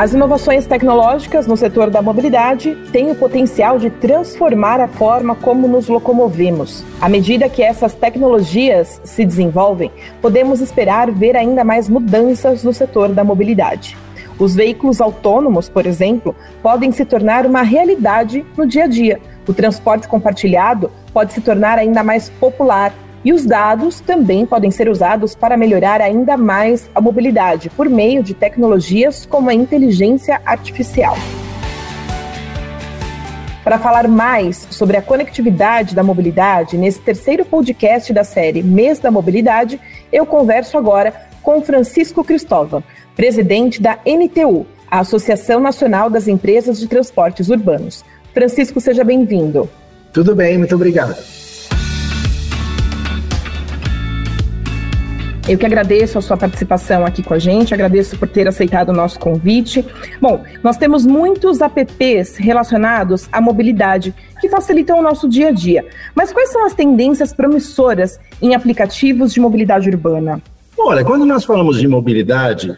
As inovações tecnológicas no setor da mobilidade têm o potencial de transformar a forma como nos locomovemos. À medida que essas tecnologias se desenvolvem, podemos esperar ver ainda mais mudanças no setor da mobilidade. Os veículos autônomos, por exemplo, podem se tornar uma realidade no dia a dia. O transporte compartilhado pode se tornar ainda mais popular e os dados também podem ser usados para melhorar ainda mais a mobilidade por meio de tecnologias como a inteligência artificial. Para falar mais sobre a conectividade da mobilidade, nesse terceiro podcast da série Mês da Mobilidade, eu converso agora com Francisco Cristóvão, presidente da NTU, a Associação Nacional das Empresas de Transportes Urbanos. Francisco, seja bem-vindo. Tudo bem, muito obrigado. Eu que agradeço a sua participação aqui com a gente, agradeço por ter aceitado o nosso convite. Bom, nós temos muitos apps relacionados à mobilidade que facilitam o nosso dia a dia. Mas quais são as tendências promissoras em aplicativos de mobilidade urbana? Olha, quando nós falamos de mobilidade,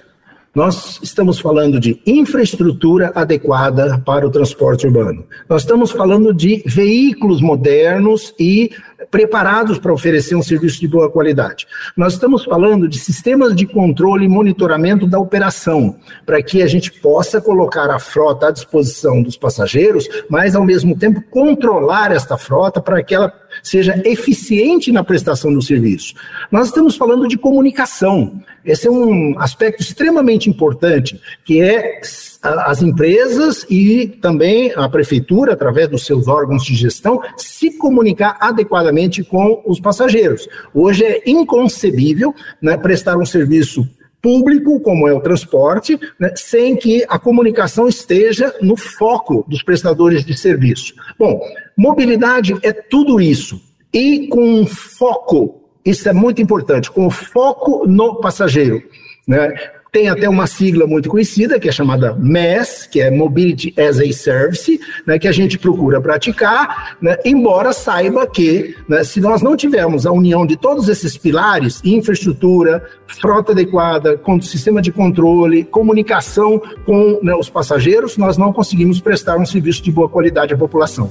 nós estamos falando de infraestrutura adequada para o transporte urbano. Nós estamos falando de veículos modernos e preparados para oferecer um serviço de boa qualidade. Nós estamos falando de sistemas de controle e monitoramento da operação, para que a gente possa colocar a frota à disposição dos passageiros, mas ao mesmo tempo controlar esta frota para que ela seja eficiente na prestação do serviço. Nós estamos falando de comunicação. Esse é um aspecto extremamente importante, que é as empresas e também a prefeitura, através dos seus órgãos de gestão, se comunicar adequadamente com os passageiros. Hoje é inconcebível né, prestar um serviço público, como é o transporte, né, sem que a comunicação esteja no foco dos prestadores de serviço. Bom, mobilidade é tudo isso. E com foco, isso é muito importante, com foco no passageiro. Né? Tem até uma sigla muito conhecida, que é chamada MES, que é Mobility as a Service, né, que a gente procura praticar, né, embora saiba que né, se nós não tivermos a união de todos esses pilares, infraestrutura, frota adequada, sistema de controle, comunicação com né, os passageiros, nós não conseguimos prestar um serviço de boa qualidade à população.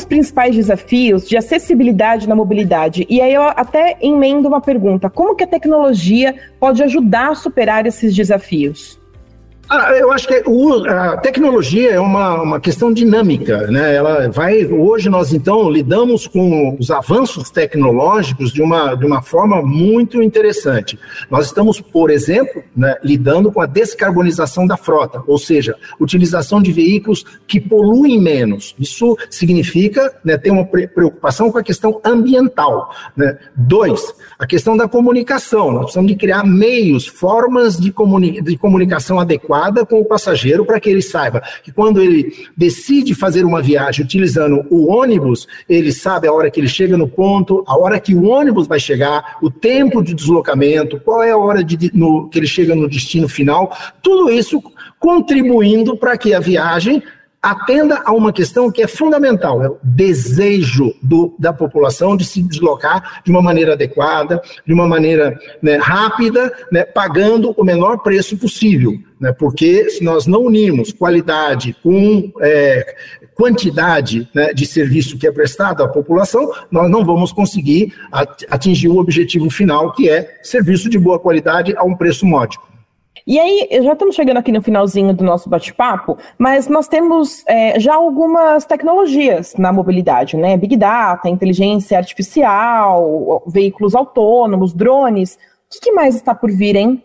Os principais desafios de acessibilidade na mobilidade? E aí eu até emendo uma pergunta: como que a tecnologia pode ajudar a superar esses desafios? Ah, eu acho que o, a tecnologia é uma, uma questão dinâmica, né? Ela vai. Hoje nós então lidamos com os avanços tecnológicos de uma, de uma forma muito interessante. Nós estamos, por exemplo, né, lidando com a descarbonização da frota, ou seja, utilização de veículos que poluem menos. Isso significa né, ter uma preocupação com a questão ambiental. Né? Dois, a questão da comunicação. Nós precisamos de criar meios, formas de, comuni de comunicação adequadas com o passageiro para que ele saiba que quando ele decide fazer uma viagem utilizando o ônibus, ele sabe a hora que ele chega no ponto, a hora que o ônibus vai chegar, o tempo de deslocamento, qual é a hora de, no, que ele chega no destino final, tudo isso contribuindo para que a viagem atenda a uma questão que é fundamental, é o desejo do, da população de se deslocar de uma maneira adequada, de uma maneira né, rápida, né, pagando o menor preço possível. Né, porque se nós não unirmos qualidade com é, quantidade né, de serviço que é prestado à população, nós não vamos conseguir atingir o objetivo final, que é serviço de boa qualidade a um preço módico. E aí, já estamos chegando aqui no finalzinho do nosso bate-papo, mas nós temos é, já algumas tecnologias na mobilidade, né? Big Data, inteligência artificial, veículos autônomos, drones. O que mais está por vir, hein?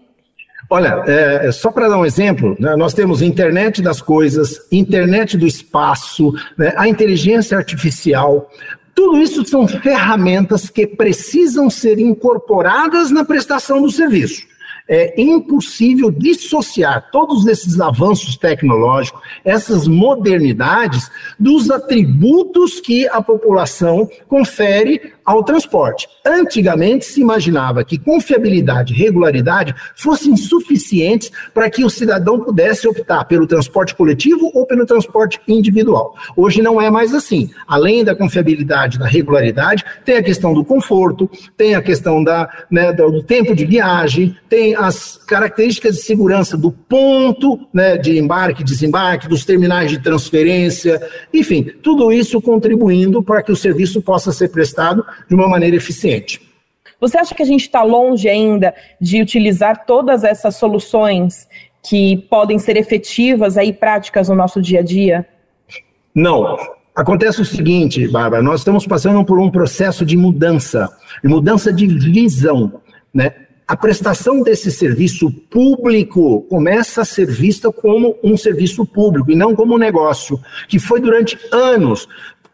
Olha, é, é só para dar um exemplo, né, nós temos internet das coisas, internet do espaço, né, a inteligência artificial. Tudo isso são ferramentas que precisam ser incorporadas na prestação do serviço é impossível dissociar todos esses avanços tecnológicos, essas modernidades, dos atributos que a população confere ao transporte. Antigamente se imaginava que confiabilidade e regularidade fossem suficientes para que o cidadão pudesse optar pelo transporte coletivo ou pelo transporte individual. Hoje não é mais assim. Além da confiabilidade, da regularidade, tem a questão do conforto, tem a questão da, né, do tempo de viagem, tem as características de segurança do ponto né, de embarque e desembarque, dos terminais de transferência, enfim, tudo isso contribuindo para que o serviço possa ser prestado de uma maneira eficiente. Você acha que a gente está longe ainda de utilizar todas essas soluções que podem ser efetivas e práticas no nosso dia a dia? Não. Acontece o seguinte, Bárbara, nós estamos passando por um processo de mudança, de mudança de visão, né? A prestação desse serviço público começa a ser vista como um serviço público e não como um negócio, que foi durante anos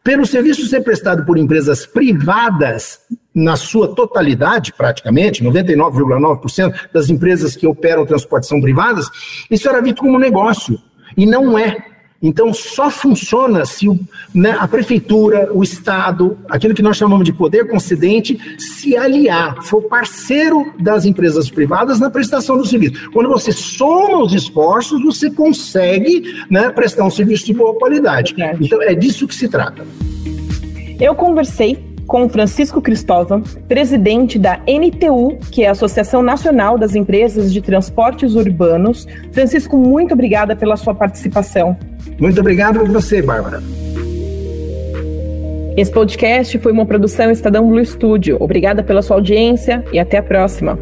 pelo serviço ser prestado por empresas privadas, na sua totalidade, praticamente, 99,9% das empresas que operam transporte são privadas, isso era visto como negócio. E não é. Então, só funciona se o, né, a prefeitura, o Estado, aquilo que nós chamamos de poder concedente, se aliar, for parceiro das empresas privadas na prestação do serviço. Quando você soma os esforços, você consegue né, prestar um serviço de boa qualidade. Então, é disso que se trata. Eu conversei com Francisco Cristóvão, presidente da NTU, que é a Associação Nacional das Empresas de Transportes Urbanos. Francisco, muito obrigada pela sua participação. Muito obrigado por você, Bárbara. Esse podcast foi uma produção Estadão Blue Studio. Obrigada pela sua audiência e até a próxima.